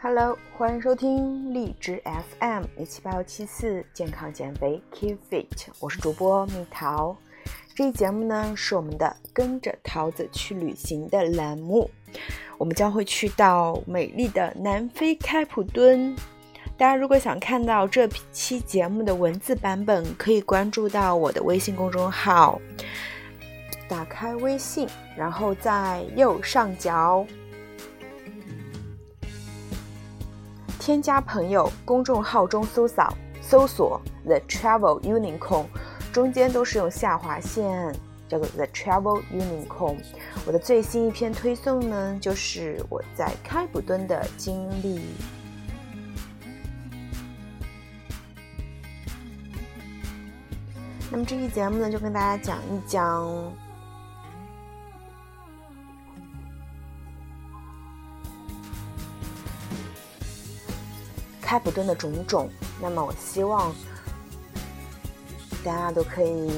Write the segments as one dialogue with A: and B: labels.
A: Hello，欢迎收听荔枝 FM 一七八幺七四健康减肥 Keep Fit，我是主播蜜桃。这一节目呢是我们的跟着桃子去旅行的栏目，我们将会去到美丽的南非开普敦。大家如果想看到这期节目的文字版本，可以关注到我的微信公众号。打开微信，然后在右上角。添加朋友公众号中搜索搜索 The Travel Unicorn，中间都是用下划线，叫做 The Travel Unicorn。我的最新一篇推送呢，就是我在开普敦的经历。那么这期节目呢，就跟大家讲一讲。开普敦的种种，那么我希望大家都可以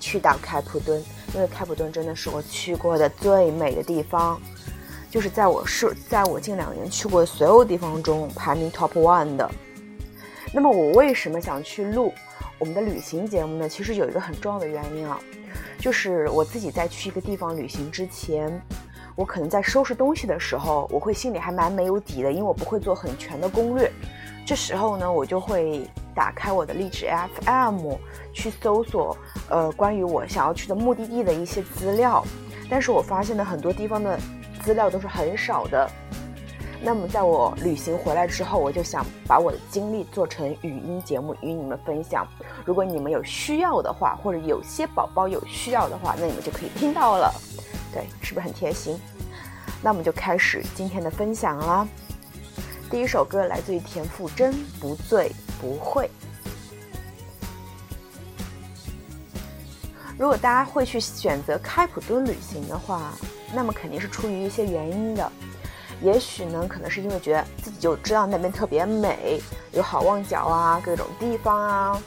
A: 去到开普敦，因为开普敦真的是我去过的最美的地方，就是在我是在我近两年去过的所有地方中排名 top one 的。那么我为什么想去录我们的旅行节目呢？其实有一个很重要的原因啊，就是我自己在去一个地方旅行之前，我可能在收拾东西的时候，我会心里还蛮没有底的，因为我不会做很全的攻略。这时候呢，我就会打开我的励志 FM 去搜索，呃，关于我想要去的目的地的一些资料。但是我发现呢，很多地方的资料都是很少的。那么在我旅行回来之后，我就想把我的经历做成语音节目与你们分享。如果你们有需要的话，或者有些宝宝有需要的话，那你们就可以听到了。对，是不是很贴心？那我们就开始今天的分享啦。第一首歌来自于田馥甄，《不醉不会》。如果大家会去选择开普敦旅行的话，那么肯定是出于一些原因的。也许呢，可能是因为觉得自己就知道那边特别美，有好望角啊，各种地方啊。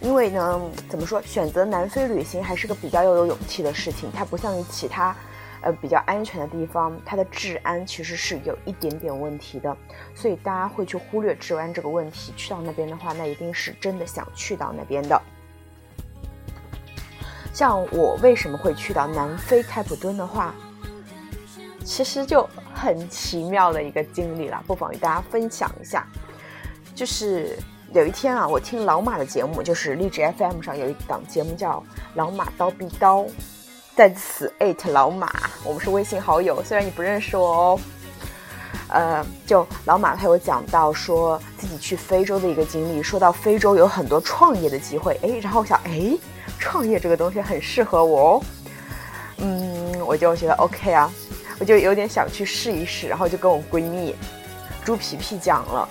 A: 因为呢，怎么说，选择南非旅行还是个比较要有勇气的事情，它不像其他。呃，比较安全的地方，它的治安其实是有一点点问题的，所以大家会去忽略治安这个问题。去到那边的话，那一定是真的想去到那边的。像我为什么会去到南非开普敦的话，其实就很奇妙的一个经历了，不妨与大家分享一下。就是有一天啊，我听老马的节目，就是励志 FM 上有一档节目叫《老马刀逼刀》。在此艾特老马，我们是微信好友，虽然你不认识我哦。呃，就老马他有讲到说自己去非洲的一个经历，说到非洲有很多创业的机会，哎，然后我想，哎，创业这个东西很适合我哦。嗯，我就觉得 OK 啊，我就有点想去试一试，然后就跟我闺蜜猪皮皮讲了。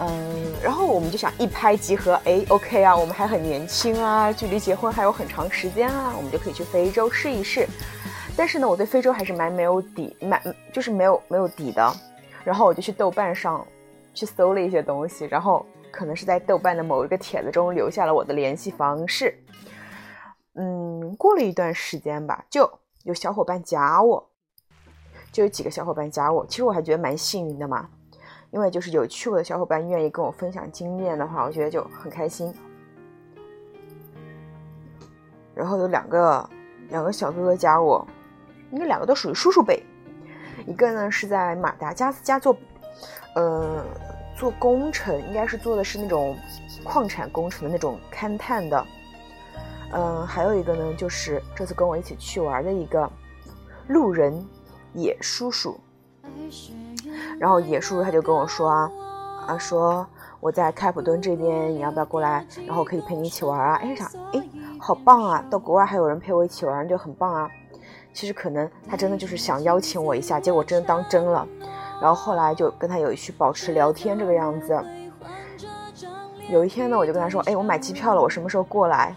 A: 嗯，然后我们就想一拍即合，哎，OK 啊，我们还很年轻啊，距离结婚还有很长时间啊，我们就可以去非洲试一试。但是呢，我对非洲还是蛮没有底，蛮就是没有没有底的。然后我就去豆瓣上去搜了一些东西，然后可能是在豆瓣的某一个帖子中留下了我的联系方式。嗯，过了一段时间吧，就有小伙伴加我，就有几个小伙伴加我，其实我还觉得蛮幸运的嘛。因为就是有去过的小伙伴愿意跟我分享经验的话，我觉得就很开心。然后有两个两个小哥哥加我，应该两个都属于叔叔辈。一个呢是在马达加斯加做，呃，做工程，应该是做的是那种矿产工程的那种勘探的。嗯，还有一个呢就是这次跟我一起去玩的一个路人野叔叔。然后野叔叔他就跟我说啊，啊说我在开普敦这边，你要不要过来？然后可以陪你一起玩啊？哎啥？哎，好棒啊！到国外还有人陪我一起玩，就很棒啊。其实可能他真的就是想邀请我一下，结果真的当真了。然后后来就跟他有去保持聊天这个样子。有一天呢，我就跟他说，哎，我买机票了，我什么时候过来？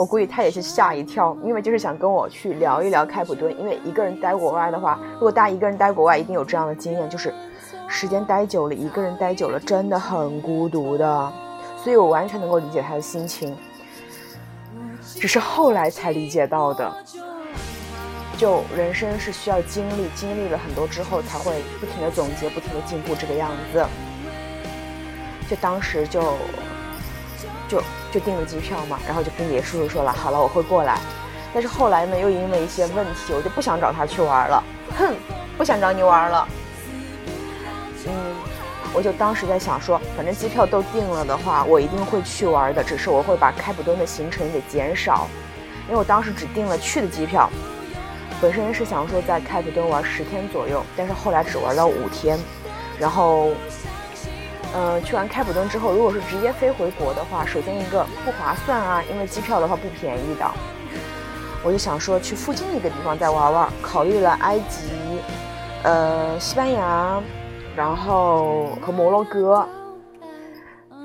A: 我估计他也是吓一跳，因为就是想跟我去聊一聊开普敦。因为一个人待国外的话，如果大家一个人待国外，一定有这样的经验，就是时间待久了，一个人待久了真的很孤独的。所以我完全能够理解他的心情，只是后来才理解到的。就人生是需要经历，经历了很多之后才会不停的总结，不停的进步这个样子。就当时就就就订了机票嘛，然后就跟爷爷叔叔说了，好了，我会过来。但是后来呢，又因为一些问题，我就不想找他去玩了。哼，不想找你玩了。嗯，我就当时在想说，反正机票都订了的话，我一定会去玩的，只是我会把开普敦的行程给减少，因为我当时只订了去的机票。本身是想说在开普敦玩十天左右，但是后来只玩到五天。然后，嗯，去完开普敦之后，如果是直接飞回国的话，首先一个不划算啊，因为机票的话不便宜的。我就想说去附近一个地方再玩玩，考虑了埃及、呃西班牙，然后和摩洛哥。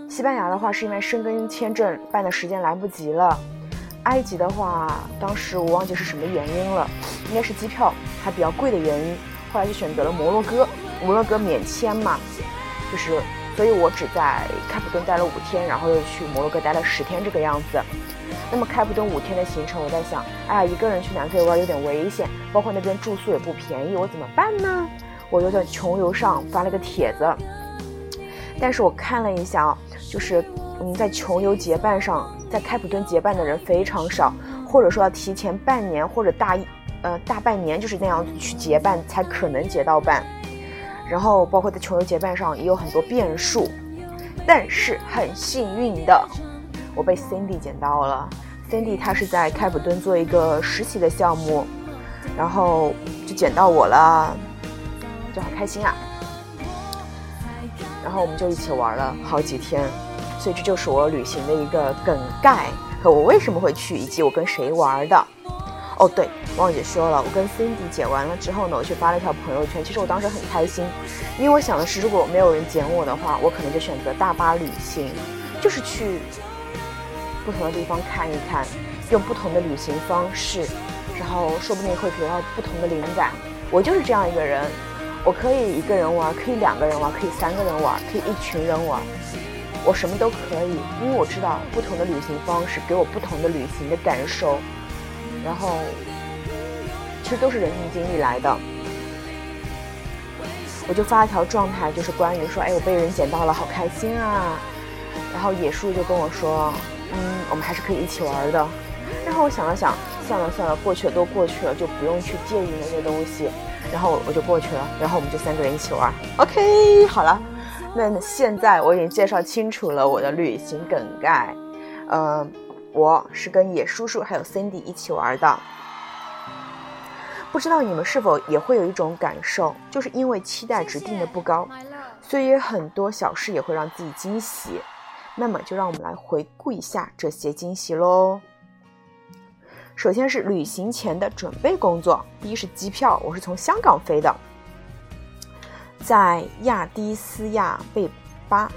A: 西班牙的话是因为申根签证办的时间来不及了，埃及的话当时我忘记是什么原因了，应该是机票还比较贵的原因，后来就选择了摩洛哥，摩洛哥免签嘛，就是，所以我只在开普敦待了五天，然后又去摩洛哥待了十天这个样子。那么开普敦五天的行程，我在想，哎呀，一个人去南非玩有点危险，包括那边住宿也不便宜，我怎么办呢？我就在穷游上发了个帖子，但是我看了一下啊，就是嗯，在穷游结伴上，在开普敦结伴的人非常少，或者说要提前半年或者大一呃大半年就是那样子去结伴才可能结到伴，然后包括在穷游结伴上也有很多变数，但是很幸运的。我被 Cindy 捡到了，Cindy 她是在开普敦做一个实习的项目，然后就捡到我了，就好开心啊！然后我们就一起玩了好几天，所以这就是我旅行的一个梗概和我为什么会去，以及我跟谁玩的。哦，对，忘记说了，我跟 Cindy 剪完了之后呢，我去发了一条朋友圈。其实我当时很开心，因为我想的是，如果没有人剪我的话，我可能就选择大巴旅行，就是去。不同的地方看一看，用不同的旅行方式，然后说不定会得到不同的灵感。我就是这样一个人，我可以一个人玩，可以两个人玩，可以三个人玩，可以一群人玩，我什么都可以，因为我知道不同的旅行方式给我不同的旅行的感受。然后，其实都是人生经历来的。我就发了条状态，就是关于说，哎，我被人捡到了，好开心啊！然后野树就跟我说。嗯，我们还是可以一起玩的。然后我想了想，算了算了，过去了都过去了，就不用去介意那些东西。然后我就过去了。然后我们就三个人一起玩。OK，好了。那现在我已经介绍清楚了我的旅行梗概。嗯，我是跟野叔叔还有 Cindy 一起玩的。不知道你们是否也会有一种感受，就是因为期待值定的不高，所以很多小事也会让自己惊喜。那么就让我们来回顾一下这些惊喜喽。首先是旅行前的准备工作，第一是机票，我是从香港飞的，在亚的斯亚贝巴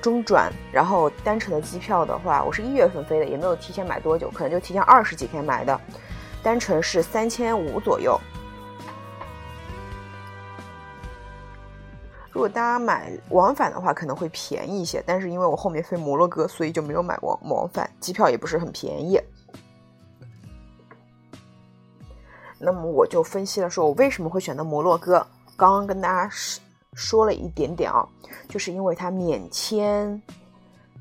A: 中转，然后单程的机票的话，我是一月份飞的，也没有提前买多久，可能就提前二十几天买的，单程是三千五左右。如果大家买往返的话，可能会便宜一些。但是因为我后面飞摩洛哥，所以就没有买往往返，机票也不是很便宜。那么我就分析了，说我为什么会选择摩洛哥。刚刚跟大家说了一点点啊，就是因为它免签，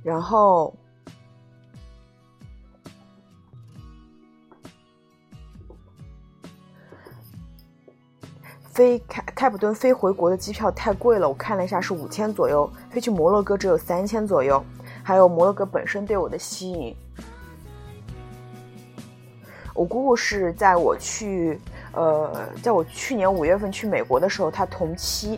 A: 然后。飞开开普敦飞回国的机票太贵了，我看了一下是五千左右，飞去摩洛哥只有三千左右。还有摩洛哥本身对我的吸引，我姑姑是在我去，呃，在我去年五月份去美国的时候，她同期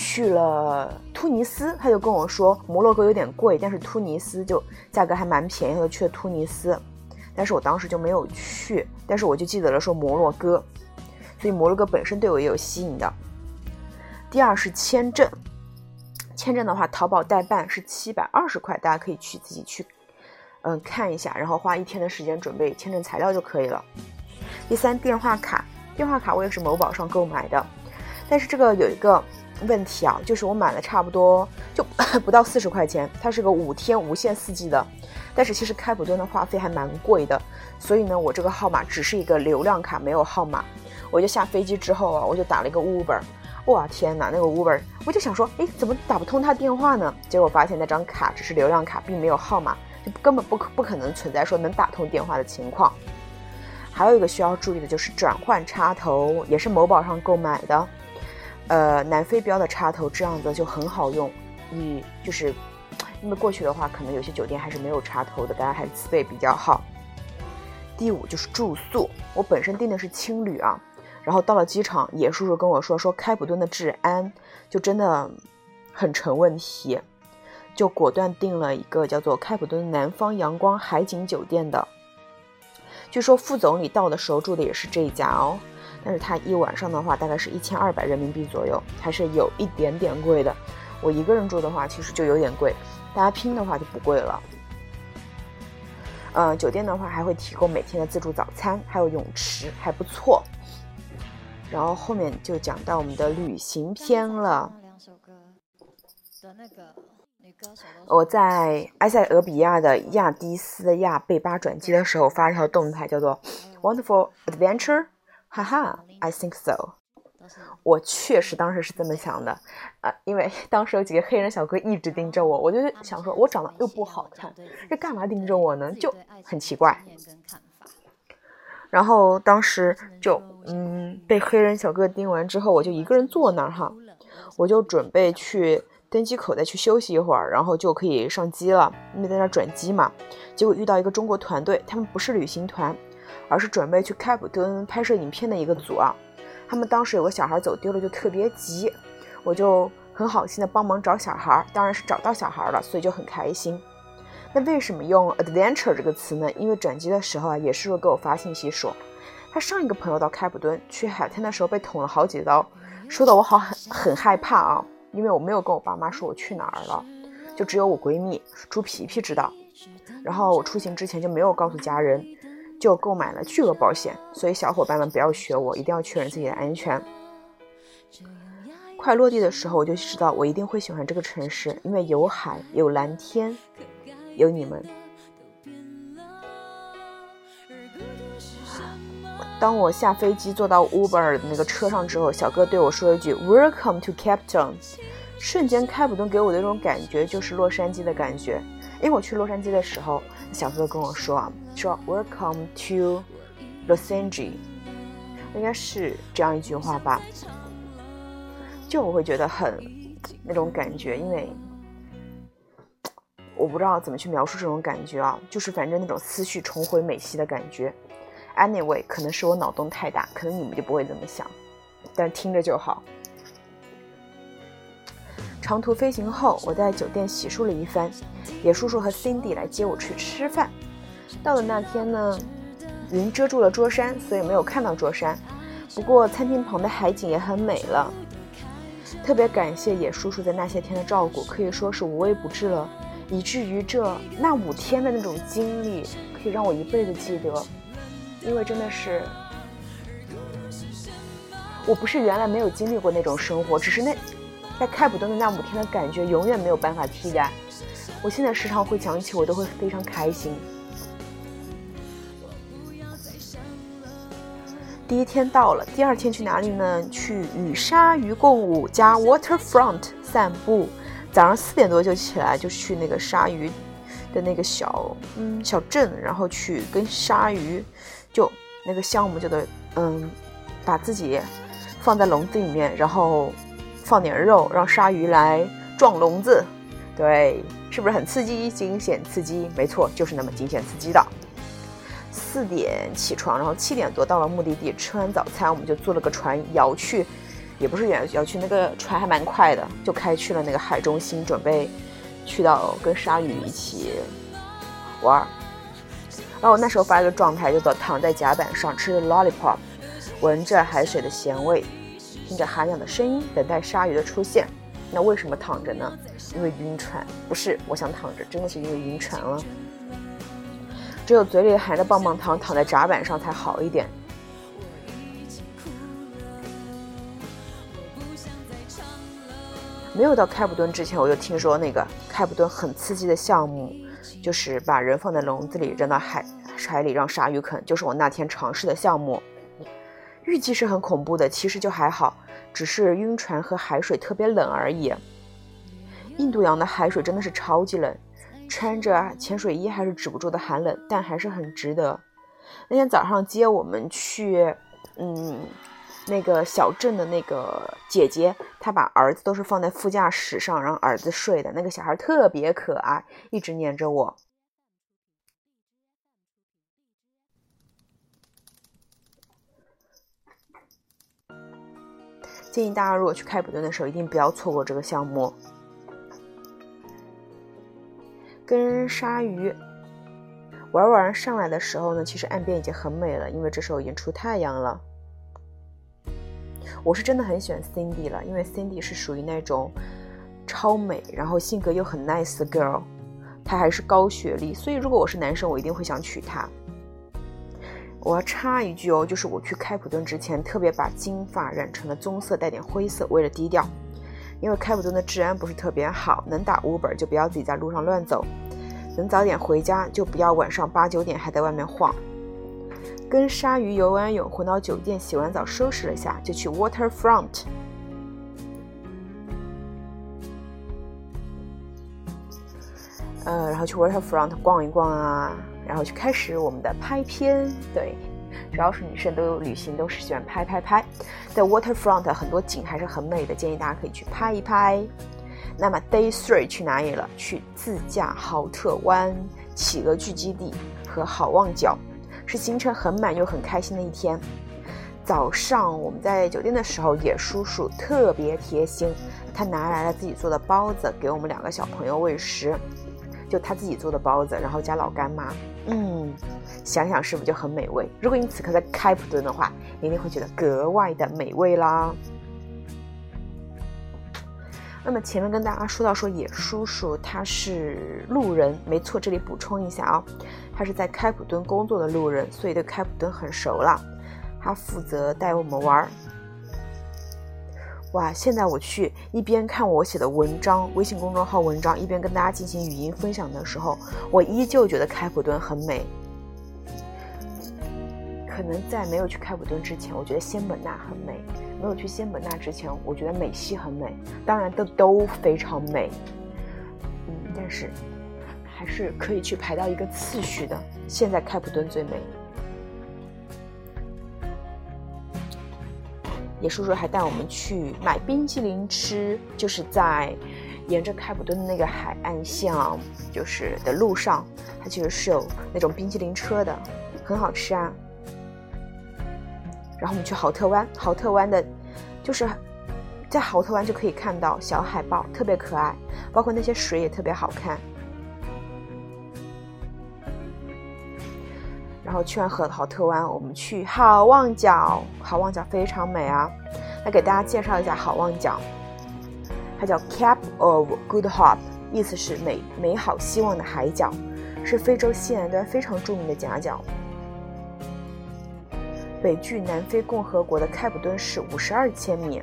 A: 去了突尼斯，他就跟我说摩洛哥有点贵，但是突尼斯就价格还蛮便宜的，去了突尼斯，但是我当时就没有去，但是我就记得了说摩洛哥。所以摩洛哥本身对我也有吸引的。第二是签证，签证的话，淘宝代办是七百二十块，大家可以去自己去，嗯，看一下，然后花一天的时间准备签证材料就可以了。第三，电话卡，电话卡我也是某宝上购买的，但是这个有一个问题啊，就是我买了差不多就 不到四十块钱，它是个五天无限四 G 的。但是其实开普敦的话费还蛮贵的，所以呢，我这个号码只是一个流量卡，没有号码。我就下飞机之后啊，我就打了一个 Uber，哇天哪，那个 Uber，我就想说，哎，怎么打不通他电话呢？结果发现那张卡只是流量卡，并没有号码，就根本不可不可能存在说能打通电话的情况。还有一个需要注意的就是转换插头，也是某宝上购买的，呃，南非标的插头，这样子就很好用。你就是因为过去的话，可能有些酒店还是没有插头的，大家还是自备比较好。第五就是住宿，我本身订的是青旅啊。然后到了机场，野叔叔跟我说，说开普敦的治安就真的很成问题，就果断订了一个叫做开普敦南方阳光海景酒店的。据说副总理到的时候住的也是这一家哦，但是它一晚上的话大概是一千二百人民币左右，还是有一点点贵的。我一个人住的话，其实就有点贵，大家拼的话就不贵了。呃，酒店的话还会提供每天的自助早餐，还有泳池，还不错。然后后面就讲到我们的旅行篇了。我在埃塞俄比亚的亚的斯亚贝巴转机的时候发一条动态，叫做 “Wonderful Adventure”，哈哈，I think so。我确实当时是这么想的，啊，因为 当时有几个黑人小哥一直盯着我，我就想说，我长得又不好看，这干嘛盯着我呢？就很奇怪。然后当时就嗯被黑人小哥盯完之后，我就一个人坐那儿哈，我就准备去登机口再去休息一会儿，然后就可以上机了，因为在那转机嘛。结果遇到一个中国团队，他们不是旅行团，而是准备去开普敦拍摄影片的一个组啊。他们当时有个小孩走丢了，就特别急，我就很好心的帮忙找小孩，当然是找到小孩了，所以就很开心。那为什么用 adventure 这个词呢？因为转机的时候啊，也是给我发信息说，他上一个朋友到开普敦去海滩的时候被捅了好几刀，说的我好很很害怕啊，因为我没有跟我爸妈说我去哪儿了，就只有我闺蜜猪皮皮知道。然后我出行之前就没有告诉家人，就购买了巨额保险，所以小伙伴们不要学我，一定要确认自己的安全。快落地的时候，我就知道我一定会喜欢这个城市，因为有海，有蓝天。有你们。当我下飞机坐到 Uber 那个车上之后，小哥对我说一句 “Welcome to Cape Town”，瞬间开普敦给我的那种感觉就是洛杉矶的感觉。因为我去洛杉矶的时候，小哥哥跟我说啊，说 “Welcome to Los Angeles”，应该是这样一句话吧。就我会觉得很那种感觉，因为。我不知道怎么去描述这种感觉啊，就是反正那种思绪重回美西的感觉。Anyway，可能是我脑洞太大，可能你们就不会这么想，但听着就好。长途飞行后，我在酒店洗漱了一番，野叔叔和 Cindy 来接我去吃饭。到了那天呢，云遮住了桌山，所以没有看到桌山。不过餐厅旁的海景也很美了。特别感谢野叔叔在那些天的照顾，可以说是无微不至了。以至于这那五天的那种经历，可以让我一辈子记得，因为真的是，我不是原来没有经历过那种生活，只是那在开普敦的那五天的感觉永远没有办法替代。我现在时常会想起，我都会非常开心。第一天到了，第二天去哪里呢？去与鲨鱼共舞加 waterfront 散步。早上四点多就起来，就去那个鲨鱼的那个小嗯小镇，然后去跟鲨鱼就那个项目，就得嗯把自己放在笼子里面，然后放点肉，让鲨鱼来撞笼子。对，是不是很刺激、惊险、刺激？没错，就是那么惊险刺激的。四点起床，然后七点多到了目的地，吃完早餐，我们就坐了个船摇去。也不是远摇去，那个船还蛮快的，就开去了那个海中心，准备去到跟鲨鱼一起玩。然后我那时候发了个状态，就躺在甲板上吃着 lollipop，闻着海水的咸味，听着海鸟的声音，等待鲨鱼的出现。那为什么躺着呢？因为晕船？不是，我想躺着，真的是因为晕船了。只有嘴里含着棒棒糖，躺在甲板上才好一点。没有到开普敦之前，我就听说那个开普敦很刺激的项目，就是把人放在笼子里扔到海海里让鲨鱼啃，就是我那天尝试的项目。预计是很恐怖的，其实就还好，只是晕船和海水特别冷而已。印度洋的海水真的是超级冷，穿着潜水衣还是止不住的寒冷，但还是很值得。那天早上接我们去，嗯，那个小镇的那个姐姐，她把儿子都是放在副驾驶上让儿子睡的，那个小孩特别可爱，一直黏着我。建议大家如果去开普敦的时候，一定不要错过这个项目。跟鲨鱼玩完上来的时候呢，其实岸边已经很美了，因为这时候已经出太阳了。我是真的很喜欢 Cindy 了，因为 Cindy 是属于那种超美，然后性格又很 nice 的 girl，她还是高学历，所以如果我是男生，我一定会想娶她。我要插一句哦，就是我去开普敦之前，特别把金发染成了棕色，带点灰色，为了低调。因为开普敦的治安不是特别好，能打 Uber 就不要自己在路上乱走，能早点回家就不要晚上八九点还在外面晃。跟鲨鱼游完泳，回到酒店洗完澡收拾了下，就去 Waterfront。呃，然后去 Waterfront 逛一逛啊。然后就开始我们的拍片，对，主要是女生都有旅行，都是喜欢拍拍拍。在 waterfront 很多景还是很美的，建议大家可以去拍一拍。那么 day three 去哪里了？去自驾豪特湾、企鹅聚集地和好望角，是行程很满又很开心的一天。早上我们在酒店的时候，野叔叔特别贴心，他拿来了自己做的包子给我们两个小朋友喂食。就他自己做的包子，然后加老干妈，嗯，想想是不是就很美味？如果你此刻在开普敦的话，一定会觉得格外的美味啦。那么前面跟大家说到说野叔叔他是路人，没错，这里补充一下啊，他是在开普敦工作的路人，所以对开普敦很熟了。他负责带我们玩儿。哇！现在我去一边看我写的文章，微信公众号文章，一边跟大家进行语音分享的时候，我依旧觉得开普敦很美。可能在没有去开普敦之前，我觉得仙本那很美；没有去仙本那之前，我觉得美西很美。当然，都都非常美。嗯，但是还是可以去排到一个次序的。现在开普敦最美。野叔叔还带我们去买冰淇淋吃，就是在沿着开普敦的那个海岸线啊，就是的路上，它其实是有那种冰淇淋车的，很好吃啊。然后我们去豪特湾，豪特湾的，就是在豪特湾就可以看到小海豹，特别可爱，包括那些水也特别好看。然后去完河豪特湾，我们去好望角。好望角非常美啊！来给大家介绍一下好望角，它叫 Cap of Good Hope，意思是美美好希望的海角，是非洲西南端非常著名的夹角。北距南非共和国的开普敦市五十二千米，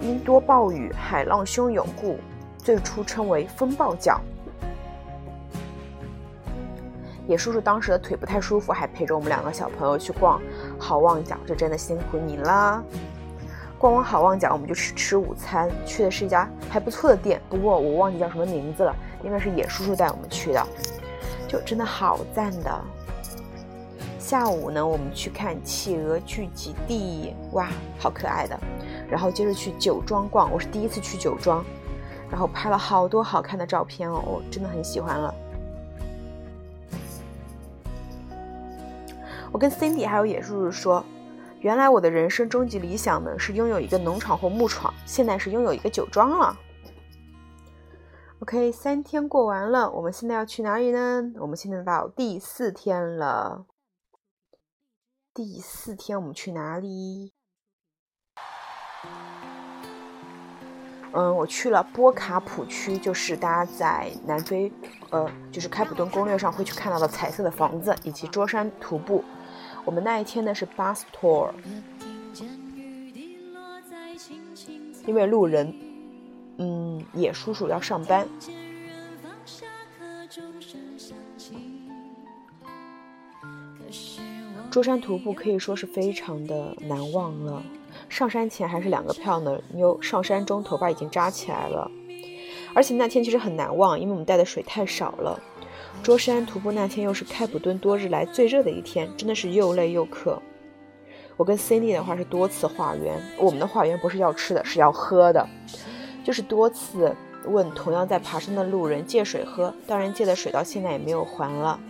A: 因多暴雨、海浪汹涌故，最初称为风暴角。野叔叔当时的腿不太舒服，还陪着我们两个小朋友去逛好望角，这真的辛苦你啦！逛完好望角，我们就去吃午餐，去的是一家还不错的店，不过我忘记叫什么名字了，应该是野叔叔带我们去的，就真的好赞的。下午呢，我们去看企鹅聚集地，哇，好可爱的。然后接着去酒庄逛，我是第一次去酒庄，然后拍了好多好看的照片哦，我真的很喜欢了。我跟 Cindy 还有野叔叔说，原来我的人生终极理想呢是拥有一个农场或牧场，现在是拥有一个酒庄了。OK，三天过完了，我们现在要去哪里呢？我们现在到第四天了。第四天我们去哪里？嗯，我去了波卡普区，就是大家在南非，呃，就是开普敦攻略上会去看到的彩色的房子，以及桌山徒步。我们那一天呢是 bus tour，因为路人，嗯，野叔叔要上班。舟山徒步可以说是非常的难忘了。上山前还是两个票呢，妞上山中头发已经扎起来了，而且那天其实很难忘，因为我们带的水太少了。桌山徒步那天又是开普敦多日来最热的一天，真的是又累又渴。我跟 Cindy 的话是多次化缘，我们的化缘不是要吃的，是要喝的，就是多次问同样在爬山的路人借水喝，当然借的水到现在也没有还了。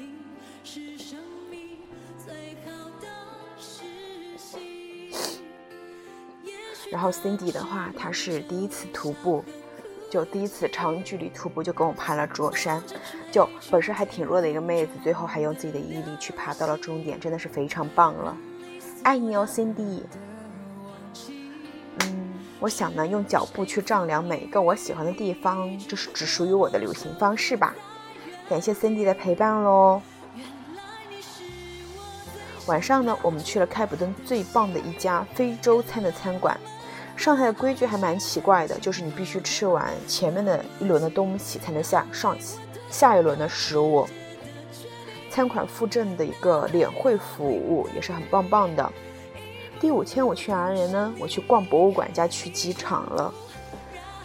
A: 然后 Cindy 的话，她是第一次徒步，就第一次长距离徒步就跟我爬了卓山，就本身还挺弱的一个妹子，最后还用自己的毅力去爬到了终点，真的是非常棒了，爱你哦，Cindy。嗯，我想呢，用脚步去丈量每一个我喜欢的地方，这是只属于我的旅行方式吧。感谢 Cindy 的陪伴喽。晚上呢，我们去了开普敦最棒的一家非洲餐的餐馆。上海的规矩还蛮奇怪的，就是你必须吃完前面的一轮的东西，才能下上下一轮的食物。餐馆附赠的一个脸会服务也是很棒棒的。第五天我去哪里呢？我去逛博物馆加去机场了。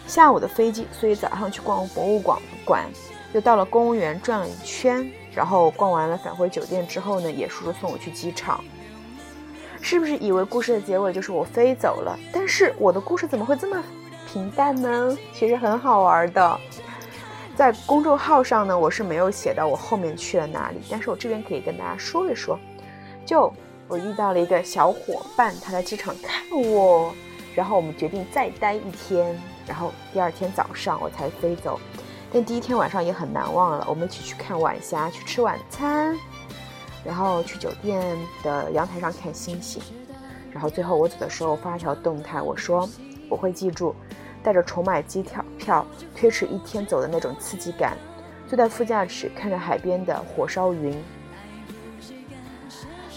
A: 下午的飞机，所以早上去逛博物馆馆，又到了公园转了一圈，然后逛完了返回酒店之后呢，野叔叔送我去机场。是不是以为故事的结尾就是我飞走了？但是我的故事怎么会这么平淡呢？其实很好玩的。在公众号上呢，我是没有写到我后面去了哪里，但是我这边可以跟大家说一说。就我遇到了一个小伙伴，他在机场看我，然后我们决定再待一天，然后第二天早上我才飞走。但第一天晚上也很难忘了，我们一起去看晚霞，去吃晚餐。然后去酒店的阳台上看星星，然后最后我走的时候发了条动态，我说我会记住，带着重买机票票推迟一天走的那种刺激感，坐在副驾驶看着海边的火烧云，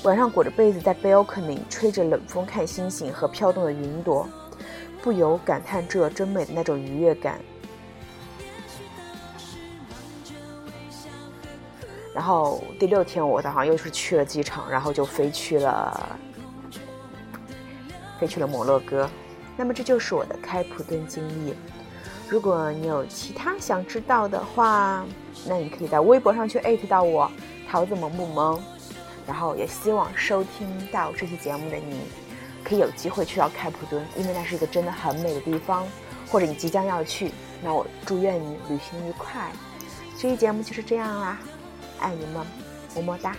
A: 晚上裹着被子在 balcony 吹着冷风看星星和飘动的云朵，不由感叹这真美的那种愉悦感。然后第六天我早上又是去了机场，然后就飞去了，飞去了摩洛哥。那么这就是我的开普敦经历。如果你有其他想知道的话，那你可以在微博上去艾特到我桃子萌不萌。然后也希望收听到这期节目的你，可以有机会去到开普敦，因为那是一个真的很美的地方。或者你即将要去，那我祝愿你旅行愉快。这期节目就是这样啦。爱你们，么么哒。